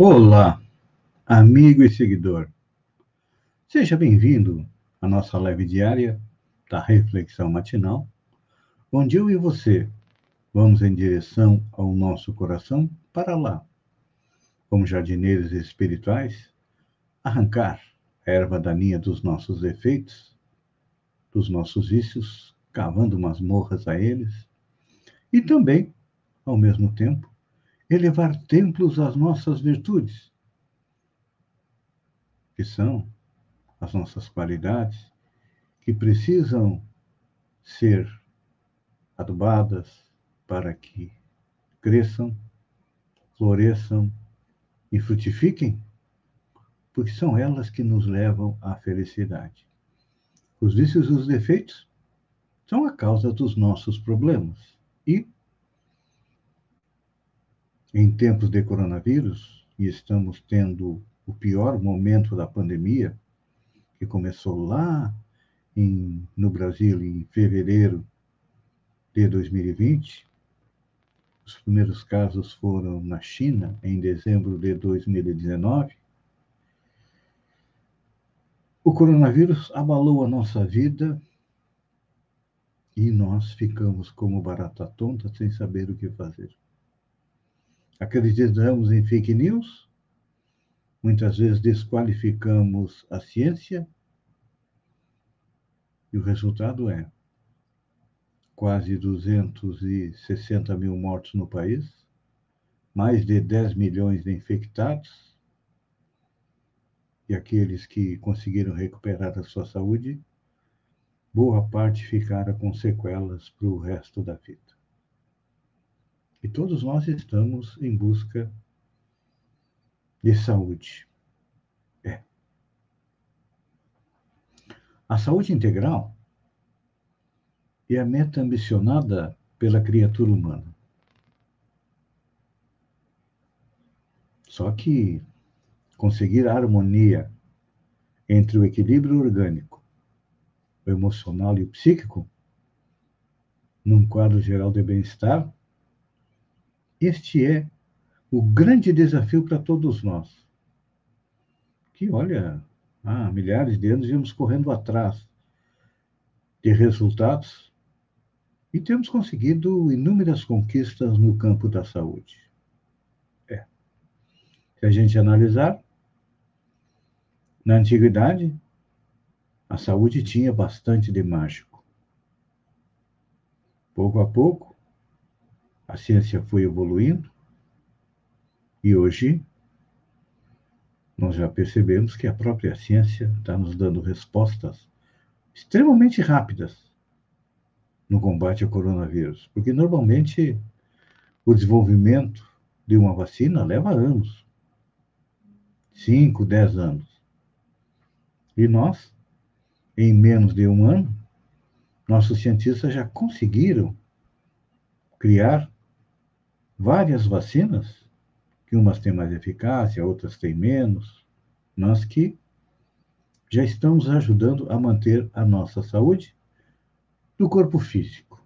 Olá, amigo e seguidor. Seja bem-vindo à nossa live diária da Reflexão Matinal, onde eu e você vamos em direção ao nosso coração para lá, como jardineiros espirituais, arrancar a erva daninha dos nossos defeitos, dos nossos vícios, cavando masmorras a eles, e também, ao mesmo tempo, elevar templos às nossas virtudes, que são as nossas qualidades, que precisam ser adubadas para que cresçam, floresçam e frutifiquem, porque são elas que nos levam à felicidade. Os vícios e os defeitos são a causa dos nossos problemas e em tempos de coronavírus, e estamos tendo o pior momento da pandemia, que começou lá em, no Brasil em fevereiro de 2020. Os primeiros casos foram na China em dezembro de 2019. O coronavírus abalou a nossa vida e nós ficamos como barata tonta sem saber o que fazer. Acreditamos em fake news, muitas vezes desqualificamos a ciência, e o resultado é quase 260 mil mortos no país, mais de 10 milhões de infectados, e aqueles que conseguiram recuperar a sua saúde, boa parte ficaram com sequelas para o resto da vida. E todos nós estamos em busca de saúde. É. A saúde integral é a meta ambicionada pela criatura humana. Só que conseguir a harmonia entre o equilíbrio orgânico, o emocional e o psíquico, num quadro geral de bem-estar, este é o grande desafio para todos nós. Que, olha, há milhares de anos íamos correndo atrás de resultados e temos conseguido inúmeras conquistas no campo da saúde. É. Se a gente analisar, na antiguidade, a saúde tinha bastante de mágico. Pouco a pouco, a ciência foi evoluindo e hoje nós já percebemos que a própria ciência está nos dando respostas extremamente rápidas no combate ao coronavírus, porque normalmente o desenvolvimento de uma vacina leva anos 5, 10 anos. E nós, em menos de um ano, nossos cientistas já conseguiram criar várias vacinas, que umas têm mais eficácia, outras têm menos, mas que já estamos ajudando a manter a nossa saúde do corpo físico.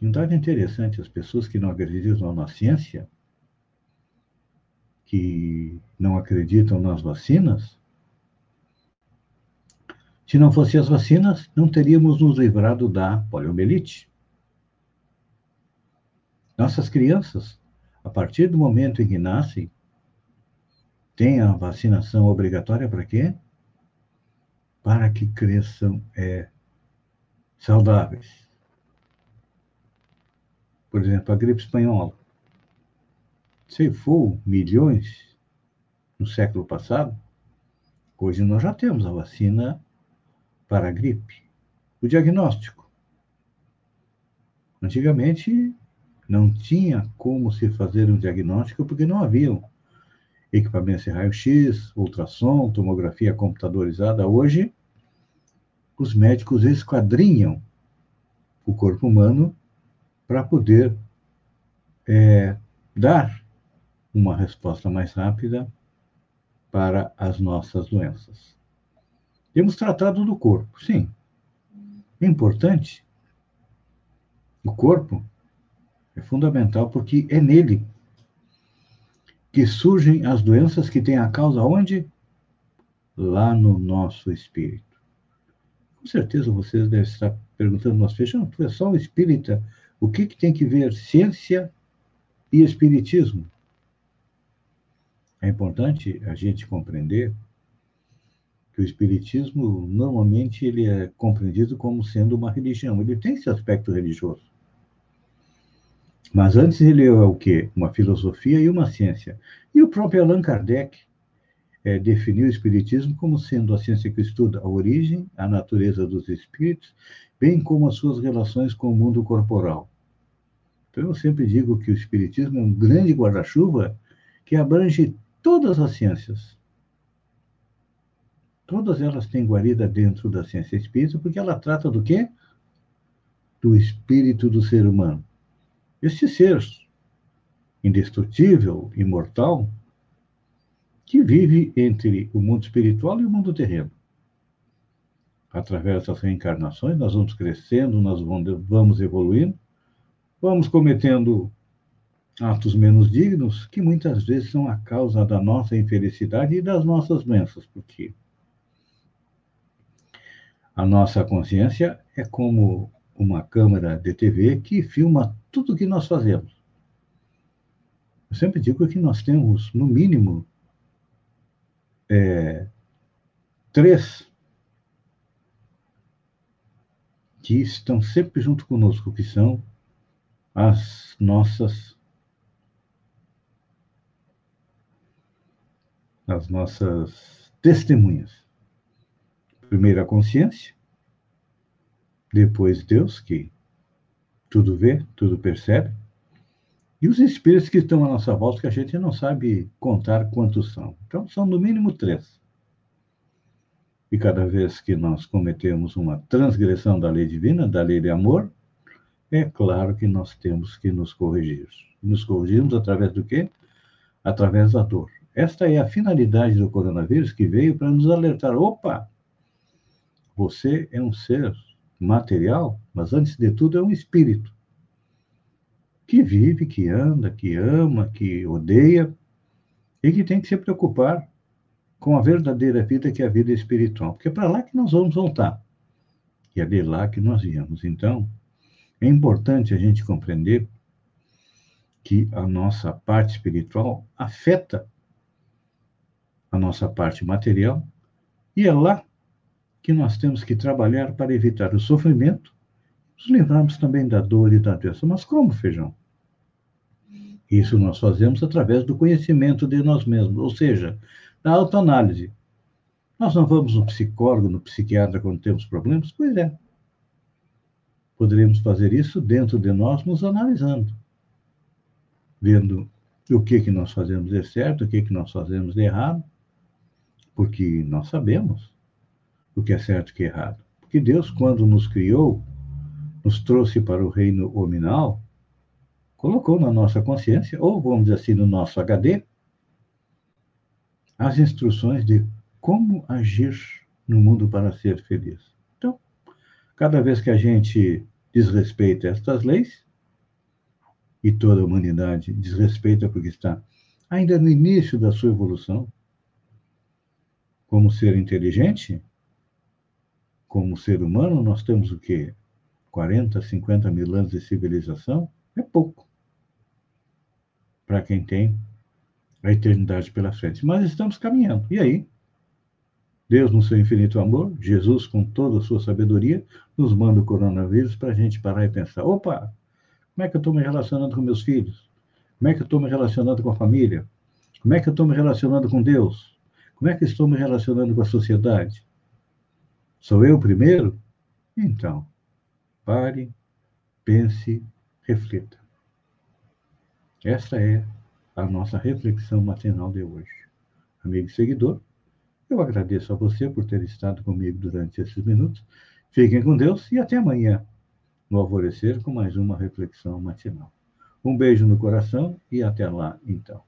E um dado interessante, as pessoas que não acreditam na ciência, que não acreditam nas vacinas, se não fossem as vacinas, não teríamos nos livrado da poliomielite. Nossas crianças, a partir do momento em que nascem, têm a vacinação obrigatória para quê? Para que cresçam é, saudáveis. Por exemplo, a gripe espanhola ceifou milhões no século passado. Hoje nós já temos a vacina para a gripe. O diagnóstico. Antigamente não tinha como se fazer um diagnóstico porque não haviam equipamentos de raio-x, ultrassom, tomografia computadorizada. Hoje, os médicos esquadrinham o corpo humano para poder é, dar uma resposta mais rápida para as nossas doenças. Temos tratado do corpo, sim. É importante. O corpo é fundamental porque é nele que surgem as doenças que têm a causa onde? Lá no nosso espírito. Com certeza vocês devem estar perguntando, mas fechando, tu é só um espírita, o que, que tem que ver ciência e espiritismo? É importante a gente compreender que o espiritismo normalmente ele é compreendido como sendo uma religião. Ele tem esse aspecto religioso. Mas antes ele é o quê? Uma filosofia e uma ciência. E o próprio Allan Kardec é, definiu o espiritismo como sendo a ciência que estuda a origem, a natureza dos espíritos, bem como as suas relações com o mundo corporal. Então eu sempre digo que o espiritismo é um grande guarda-chuva que abrange todas as ciências. Todas elas têm guarida dentro da ciência espírita, porque ela trata do quê? Do espírito do ser humano. Este ser indestrutível, imortal, que vive entre o mundo espiritual e o mundo terreno. Através das reencarnações, nós vamos crescendo, nós vamos evoluindo, vamos cometendo atos menos dignos, que muitas vezes são a causa da nossa infelicidade e das nossas doenças, porque a nossa consciência é como uma câmera de TV que filma tudo o que nós fazemos. Eu sempre digo que nós temos, no mínimo, é, três que estão sempre junto conosco, que são as nossas as nossas testemunhas. Primeiro a consciência, depois Deus, que tudo vê, tudo percebe, e os espíritos que estão à nossa volta, que a gente não sabe contar quantos são. Então, são no mínimo três. E cada vez que nós cometemos uma transgressão da lei divina, da lei de amor, é claro que nós temos que nos corrigir. Nos corrigimos através do quê? Através da dor. Esta é a finalidade do coronavírus que veio para nos alertar: opa, você é um ser material, mas antes de tudo é um espírito que vive, que anda, que ama, que odeia e que tem que se preocupar com a verdadeira vida que é a vida espiritual, porque é para lá que nós vamos voltar. E é de lá que nós viemos. Então, é importante a gente compreender que a nossa parte espiritual afeta a nossa parte material e é lá que nós temos que trabalhar para evitar o sofrimento nos livrarmos também da dor e da doença. Mas como, feijão? Isso nós fazemos através do conhecimento de nós mesmos, ou seja, da autoanálise. Nós não vamos no psicólogo, no psiquiatra quando temos problemas? Pois é. Poderíamos fazer isso dentro de nós, nos analisando, vendo o que que nós fazemos de certo, o que que nós fazemos de errado, porque nós sabemos o que é certo e o que é errado. Porque Deus, quando nos criou, nos trouxe para o reino hominal, colocou na nossa consciência, ou vamos dizer assim, no nosso HD, as instruções de como agir no mundo para ser feliz. Então, cada vez que a gente desrespeita estas leis, e toda a humanidade desrespeita porque está ainda no início da sua evolução, como ser inteligente, como ser humano, nós temos o quê? 40, 50 mil anos de civilização? É pouco. Para quem tem a eternidade pela frente. Mas estamos caminhando. E aí? Deus, no seu infinito amor, Jesus, com toda a sua sabedoria, nos manda o coronavírus para a gente parar e pensar: opa, como é que eu estou me relacionando com meus filhos? Como é que eu estou me relacionando com a família? Como é que eu estou me relacionando com Deus? Como é que estou me relacionando com a sociedade? Sou eu primeiro? Então, pare, pense, reflita. Esta é a nossa reflexão matinal de hoje. Amigo e seguidor, eu agradeço a você por ter estado comigo durante esses minutos. Fiquem com Deus e até amanhã, no alvorecer, com mais uma reflexão matinal. Um beijo no coração e até lá, então.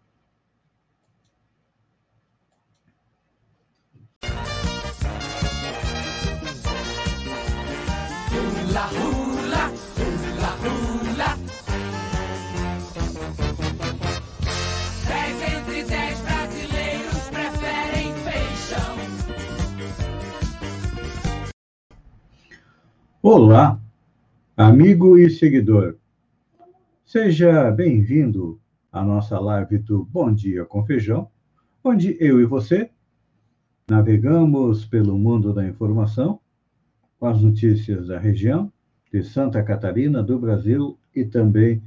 Olá, amigo e seguidor. Seja bem-vindo à nossa live do Bom Dia com Feijão, onde eu e você navegamos pelo mundo da informação com as notícias da região, de Santa Catarina, do Brasil e também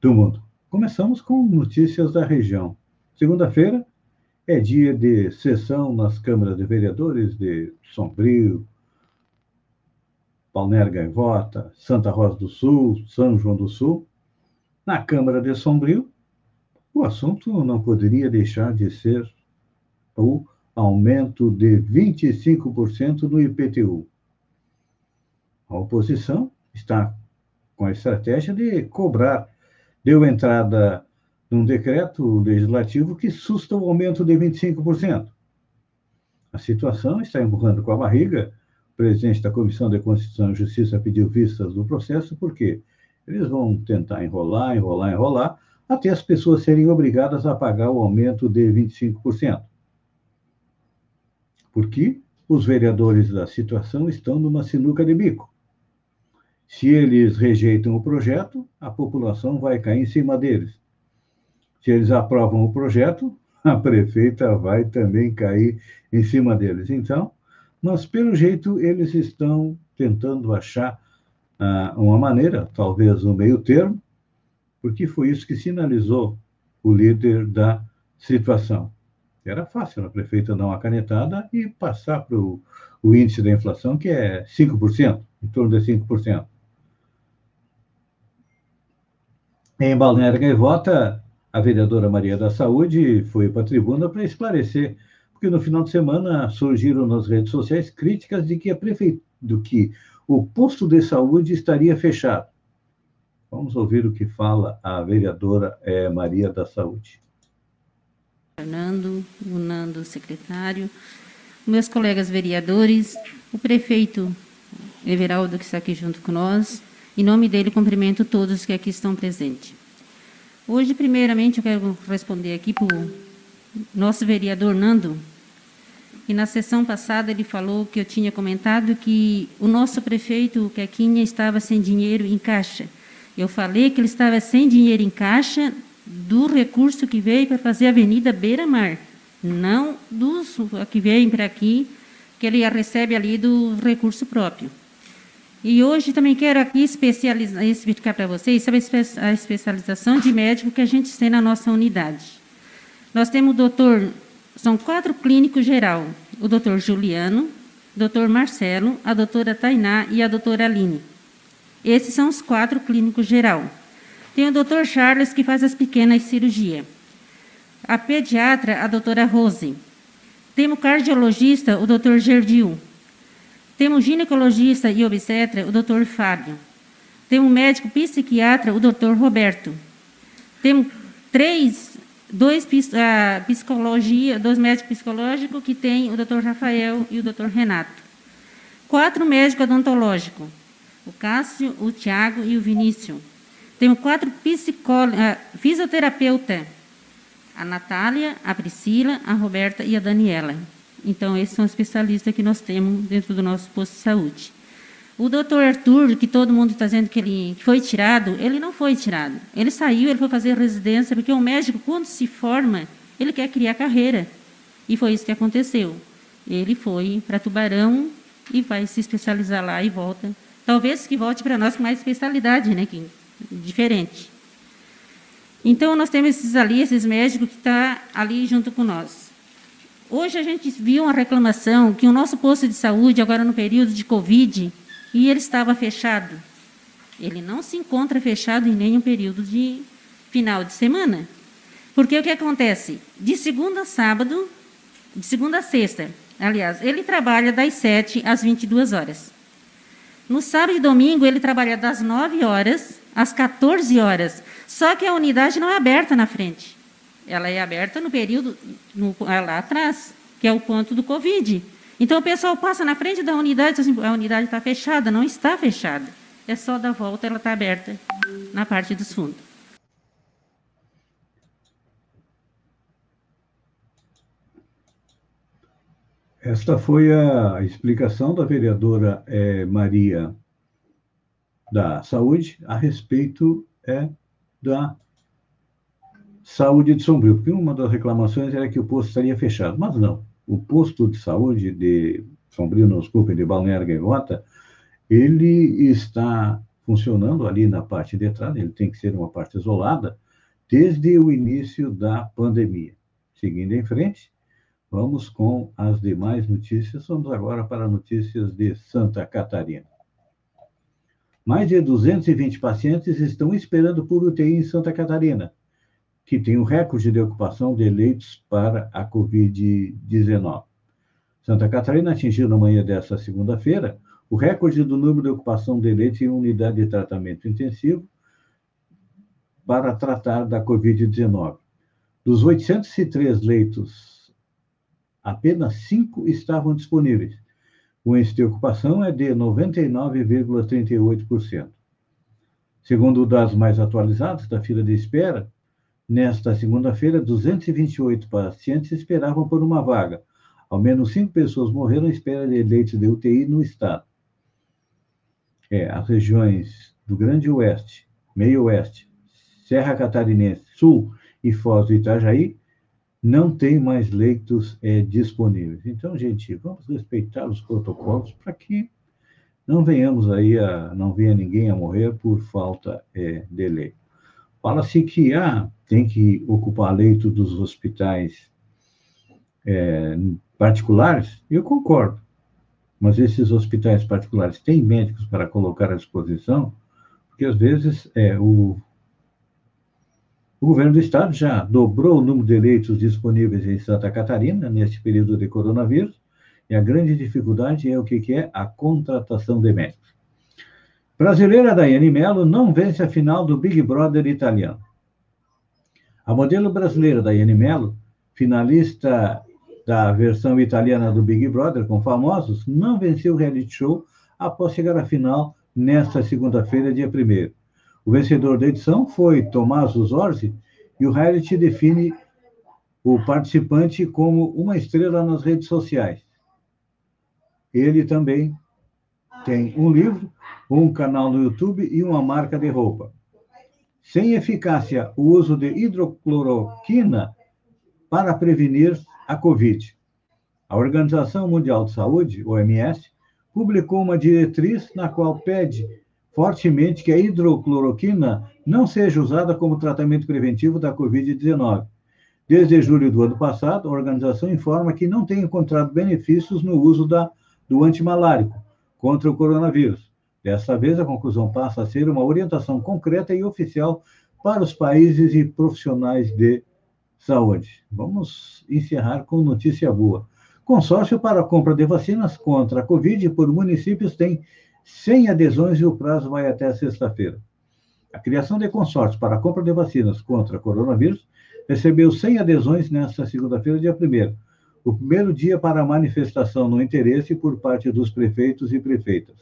do mundo. Começamos com notícias da região. Segunda-feira é dia de sessão nas câmaras de vereadores de Sombrio, Balneário Gaivota, Santa Rosa do Sul, São João do Sul. Na Câmara de Sombrio, o assunto não poderia deixar de ser o aumento de 25% no IPTU. A oposição está com a estratégia de cobrar. Deu entrada num decreto legislativo que susta o aumento de 25%. A situação está empurrando com a barriga presidente da Comissão de Constituição e Justiça pediu vistas do processo, porque eles vão tentar enrolar, enrolar, enrolar, até as pessoas serem obrigadas a pagar o aumento de 25%. Porque os vereadores da situação estão numa sinuca de bico. Se eles rejeitam o projeto, a população vai cair em cima deles. Se eles aprovam o projeto, a prefeita vai também cair em cima deles. Então, mas, pelo jeito, eles estão tentando achar ah, uma maneira, talvez um meio termo, porque foi isso que sinalizou o líder da situação. Era fácil a prefeita dar uma canetada e passar para o índice da inflação, que é 5%, em torno de 5%. Em Balneário Gaivota, a vereadora Maria da Saúde foi para a tribuna para esclarecer porque no final de semana surgiram nas redes sociais críticas de que a prefeitura, do que o posto de saúde estaria fechado. Vamos ouvir o que fala a vereadora é, Maria da Saúde. Fernando, o Nando, secretário, meus colegas vereadores, o prefeito Everaldo, que está aqui junto com nós. Em nome dele, cumprimento todos que aqui estão presentes. Hoje, primeiramente, eu quero responder aqui para o nosso vereador Nando, e na sessão passada ele falou que eu tinha comentado que o nosso prefeito, o Quequinha, estava sem dinheiro em caixa. Eu falei que ele estava sem dinheiro em caixa do recurso que veio para fazer a Avenida Beira Mar, não dos que vem para aqui, que ele recebe ali do recurso próprio. E hoje também quero aqui especializar, explicar para vocês sobre a especialização de médico que a gente tem na nossa unidade. Nós temos o doutor são quatro clínicos geral: o doutor Juliano, doutor Marcelo, a doutora Tainá e a doutora Aline. Esses são os quatro clínicos geral. Tem o doutor Charles, que faz as pequenas cirurgias. A pediatra, a doutora Rose. Temos o cardiologista, o doutor Gerdil. Temos o ginecologista e obstetra, o doutor Fábio. Temos o médico psiquiatra, o doutor Roberto. Temos três dois a psicologia, dois médicos psicológicos que tem o Dr. Rafael e o Dr. Renato. Quatro médicos odontológicos, o Cássio, o Tiago e o Vinícius. Temos quatro fisioterapeutas, a Natália, a Priscila, a Roberta e a Daniela. Então, esses são especialistas que nós temos dentro do nosso posto de saúde. O doutor Arthur, que todo mundo está dizendo que ele foi tirado, ele não foi tirado. Ele saiu, ele foi fazer residência, porque o médico, quando se forma, ele quer criar carreira. E foi isso que aconteceu. Ele foi para Tubarão e vai se especializar lá e volta. Talvez que volte para nós com mais especialidade, né? Que, diferente. Então, nós temos esses ali, esses médicos que estão tá ali junto com nós. Hoje a gente viu uma reclamação que o nosso posto de saúde, agora no período de Covid, e ele estava fechado. Ele não se encontra fechado em nenhum período de final de semana. Porque o que acontece? De segunda a sábado, de segunda a sexta, aliás, ele trabalha das 7 às 22 horas. No sábado e domingo, ele trabalha das 9 horas às 14 horas. Só que a unidade não é aberta na frente. Ela é aberta no período no, lá atrás, que é o ponto do Covid. Então o pessoal passa na frente da unidade assim, a unidade está fechada. Não está fechada. É só da volta, ela está aberta na parte dos fundos. Esta foi a explicação da vereadora é, Maria da Saúde a respeito é da saúde de Sombrio, porque uma das reclamações era que o posto estaria fechado, mas não. O posto de saúde de Sombrio, não desculpe, de Balneário Gaivota, ele está funcionando ali na parte de trás, ele tem que ser uma parte isolada, desde o início da pandemia. Seguindo em frente, vamos com as demais notícias. Vamos agora para notícias de Santa Catarina. Mais de 220 pacientes estão esperando por UTI em Santa Catarina, que tem o recorde de ocupação de leitos para a Covid-19. Santa Catarina atingiu na manhã desta segunda-feira o recorde do número de ocupação de leitos em unidade de tratamento intensivo para tratar da Covid-19. Dos 803 leitos, apenas cinco estavam disponíveis. O índice de ocupação é de 99,38%. Segundo dados mais atualizados da fila de espera, nesta segunda-feira, 228 pacientes esperavam por uma vaga. Ao menos cinco pessoas morreram à espera de leitos de UTI no estado. É, as regiões do Grande Oeste, Meio Oeste, Serra Catarinense, Sul e Foz do Itajaí não tem mais leitos é, disponíveis. Então, gente, vamos respeitar os protocolos para que não venhamos aí a não venha ninguém a morrer por falta é, de lei. Fala-se que ah, tem que ocupar leito dos hospitais é, particulares. Eu concordo, mas esses hospitais particulares têm médicos para colocar à disposição, porque às vezes é, o o governo do estado já dobrou o número de leitos disponíveis em Santa Catarina neste período de coronavírus, e a grande dificuldade é o que é a contratação de médicos. Brasileira Daiane Mello não vence a final do Big Brother italiano. A modelo brasileira Daiane Mello, finalista da versão italiana do Big Brother com famosos, não venceu o reality show após chegar à final nesta segunda-feira, dia 1 o vencedor da edição foi Tomás Zorzi, e o reality define o participante como uma estrela nas redes sociais. Ele também tem um livro, um canal no YouTube e uma marca de roupa. Sem eficácia, o uso de hidrocloroquina para prevenir a Covid. A Organização Mundial de Saúde, OMS, publicou uma diretriz na qual pede fortemente que a hidrocloroquina não seja usada como tratamento preventivo da Covid-19. Desde julho do ano passado, a organização informa que não tem encontrado benefícios no uso da, do antimalárico contra o coronavírus. Dessa vez, a conclusão passa a ser uma orientação concreta e oficial para os países e profissionais de saúde. Vamos encerrar com notícia boa. Consórcio para a compra de vacinas contra a Covid por municípios tem 100 adesões e o prazo vai até sexta-feira. A criação de consórcio para a compra de vacinas contra coronavírus recebeu 100 adesões nesta segunda-feira, dia 1 o primeiro dia para a manifestação no interesse por parte dos prefeitos e prefeitas.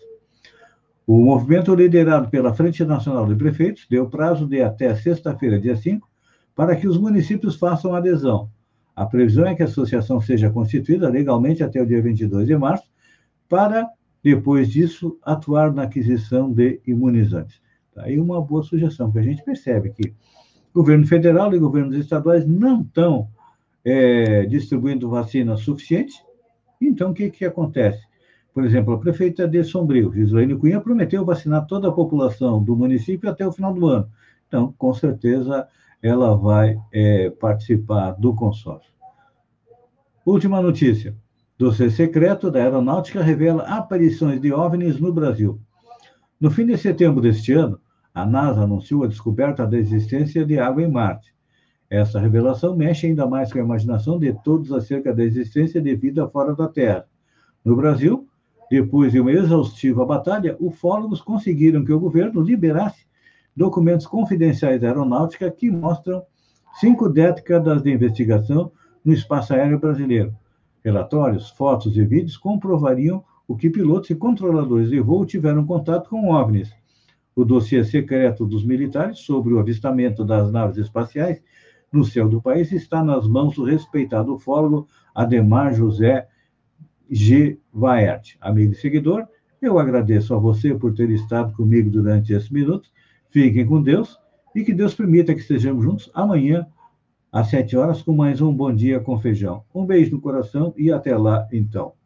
O movimento liderado pela Frente Nacional de Prefeitos deu prazo de até sexta-feira, dia 5, para que os municípios façam adesão. A previsão é que a associação seja constituída legalmente até o dia 22 de março para depois disso, atuar na aquisição de imunizantes. Tá aí uma boa sugestão, porque a gente percebe que governo federal e governos estaduais não estão é, distribuindo vacina suficiente. Então, o que, que acontece? Por exemplo, a prefeita de Sombrio, Gislaine Cunha, prometeu vacinar toda a população do município até o final do ano. Então, com certeza, ela vai é, participar do consórcio. Última notícia. Dossiê secreto da Aeronáutica revela aparições de OVNIs no Brasil. No fim de setembro deste ano, a NASA anunciou a descoberta da existência de água em Marte. Essa revelação mexe ainda mais com a imaginação de todos acerca da existência de vida fora da Terra. No Brasil, depois de uma exaustiva batalha, ufólogos conseguiram que o governo liberasse documentos confidenciais da aeronáutica que mostram cinco décadas de investigação no espaço aéreo brasileiro Relatórios, fotos e vídeos comprovariam o que pilotos e controladores de voo tiveram contato com OVNIs. O dossiê secreto dos militares sobre o avistamento das naves espaciais no céu do país está nas mãos do respeitado ufólogo Ademar José G. Vaert, amigo e seguidor, Eu agradeço a você por ter estado comigo durante esses minutos. Fiquem com Deus e que Deus permita que estejamos juntos amanhã, às sete horas, com mais um Bom Dia com Feijão. Um beijo no coração e até lá, então.